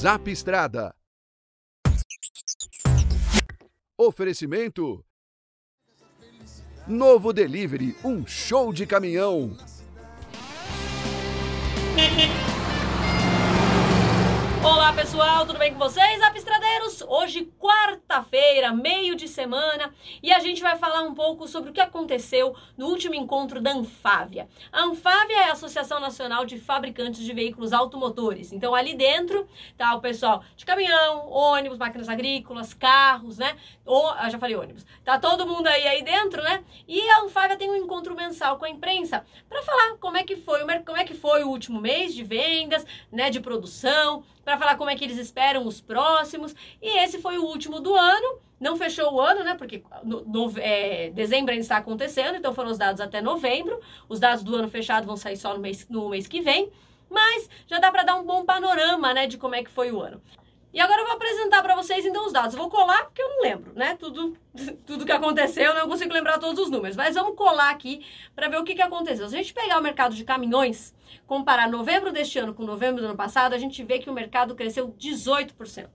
Zap Estrada. Oferecimento. Novo Delivery, um show de caminhão. Olá pessoal, tudo bem com vocês? Apistradeiros, hoje quarta-feira, meio de semana, e a gente vai falar um pouco sobre o que aconteceu no último encontro da Anfávia. A Anfávia é a Associação Nacional de Fabricantes de Veículos Automotores. Então ali dentro tá o pessoal de caminhão, ônibus, máquinas agrícolas, carros, né? Ou, já falei ônibus. Tá todo mundo aí aí dentro, né? E a Anfávia tem um encontro mensal com a imprensa para falar como é que foi o como é que foi o último mês de vendas, né, de produção, para falar como é que eles esperam os próximos. E esse foi o último do ano. Não fechou o ano, né? Porque no, no, é, dezembro ainda está acontecendo, então foram os dados até novembro. Os dados do ano fechado vão sair só no mês, no mês que vem. Mas já dá para dar um bom panorama, né, de como é que foi o ano. E agora eu vou apresentar para vocês então os dados. Vou colar porque eu não lembro, né? Tudo, tudo que aconteceu, eu não consigo lembrar todos os números. Mas vamos colar aqui para ver o que, que aconteceu. Se a gente pegar o mercado de caminhões, comparar novembro deste ano com novembro do ano passado, a gente vê que o mercado cresceu 18%.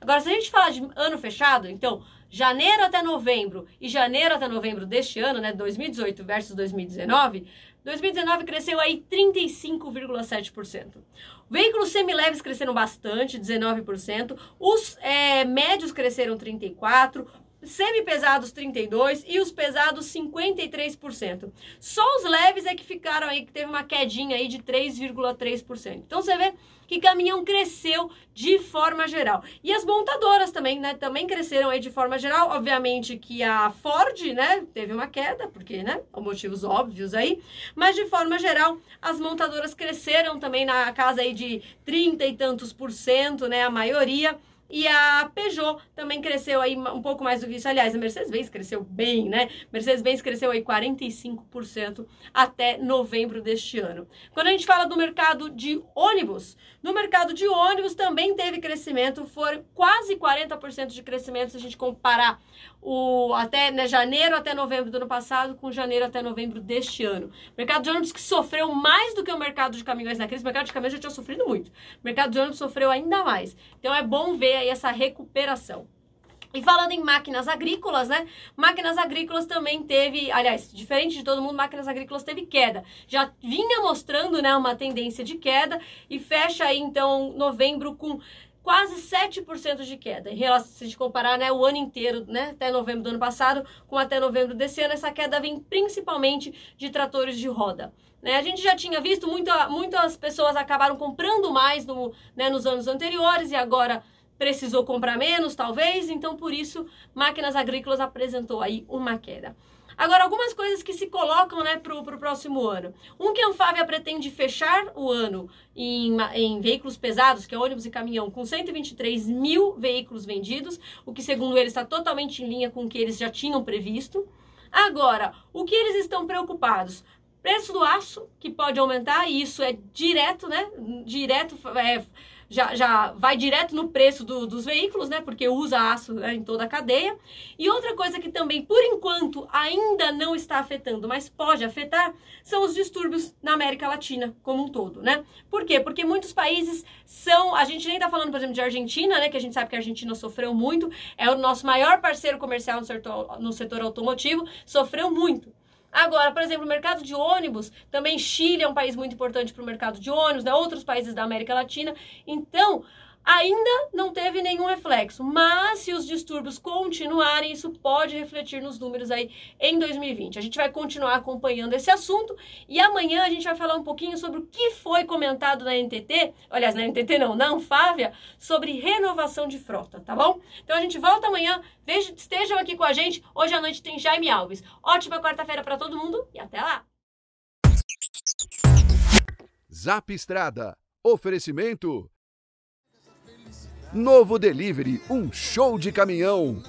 Agora, se a gente falar de ano fechado, então janeiro até novembro e janeiro até novembro deste ano, né, 2018 versus 2019, 2019 cresceu aí 35,7%. Veículos semileves cresceram bastante, 19%. Os é, médios cresceram 34%. Semi-pesados 32% e os pesados 53%. Só os leves é que ficaram aí, que teve uma quedinha aí de 3,3%. Então você vê que caminhão cresceu de forma geral. E as montadoras também, né, também cresceram aí de forma geral. Obviamente que a Ford, né, teve uma queda, porque, né, motivos óbvios aí, mas de forma geral, as montadoras cresceram também na casa aí de 30 e tantos por cento, né, a maioria. E a Peugeot também cresceu aí um pouco mais do que isso. Aliás, a Mercedes-Benz cresceu bem, né? Mercedes-Benz cresceu aí 45% até novembro deste ano. Quando a gente fala do mercado de ônibus, no mercado de ônibus também teve crescimento, foram quase 40% de crescimento se a gente comparar o até né, janeiro até novembro do ano passado com janeiro até novembro deste ano. Mercado de ônibus que sofreu mais do que o mercado de caminhões na crise. O mercado de caminhões já tinha sofrido muito. O mercado de ônibus sofreu ainda mais. Então é bom ver aí essa recuperação. E falando em máquinas agrícolas, né? Máquinas agrícolas também teve, aliás, diferente de todo mundo, máquinas agrícolas teve queda. Já vinha mostrando, né, uma tendência de queda e fecha aí então novembro com quase 7% de queda. Em relação, se a gente comparar né, o ano inteiro, né, até novembro do ano passado, com até novembro desse ano, essa queda vem principalmente de tratores de roda. Né? A gente já tinha visto, muita, muitas pessoas acabaram comprando mais no, né, nos anos anteriores e agora precisou comprar menos, talvez, então por isso máquinas agrícolas apresentou aí uma queda. Agora, algumas coisas que se colocam né, para o próximo ano. Um que a Anfávia pretende fechar o ano em, em, veículos pesados, que é ônibus e caminhão, com 123 mil veículos vendidos, o que, segundo eles, está totalmente em linha com o que eles já tinham previsto. Agora, o que eles estão preocupados? Preço do aço, que pode aumentar, e isso é direto, né? Direto. É, já, já vai direto no preço do, dos veículos, né? Porque usa aço né, em toda a cadeia. E outra coisa que também, por enquanto, ainda não está afetando, mas pode afetar, são os distúrbios na América Latina como um todo, né? Por quê? Porque muitos países são. A gente nem está falando, por exemplo, de Argentina, né? Que a gente sabe que a Argentina sofreu muito, é o nosso maior parceiro comercial no setor, no setor automotivo, sofreu muito. Agora, por exemplo, o mercado de ônibus, também Chile é um país muito importante para o mercado de ônibus, né? outros países da América Latina. Então, ainda não teve nenhum reflexo, mas se os distúrbios continuarem, isso pode refletir nos números aí em 2020. A gente vai continuar acompanhando esse assunto e amanhã a gente vai falar um pouquinho sobre o que foi comentado na NTT, aliás, na NTT não, na Anfávia, sobre renovação de frota, tá bom? Então a gente volta amanhã, veja, estejam aqui com a gente. Hoje à noite tem Jaime Alves. Ótima quarta-feira para todo mundo e até lá. Zap Estrada. Oferecimento Novo Delivery, um show de caminhão.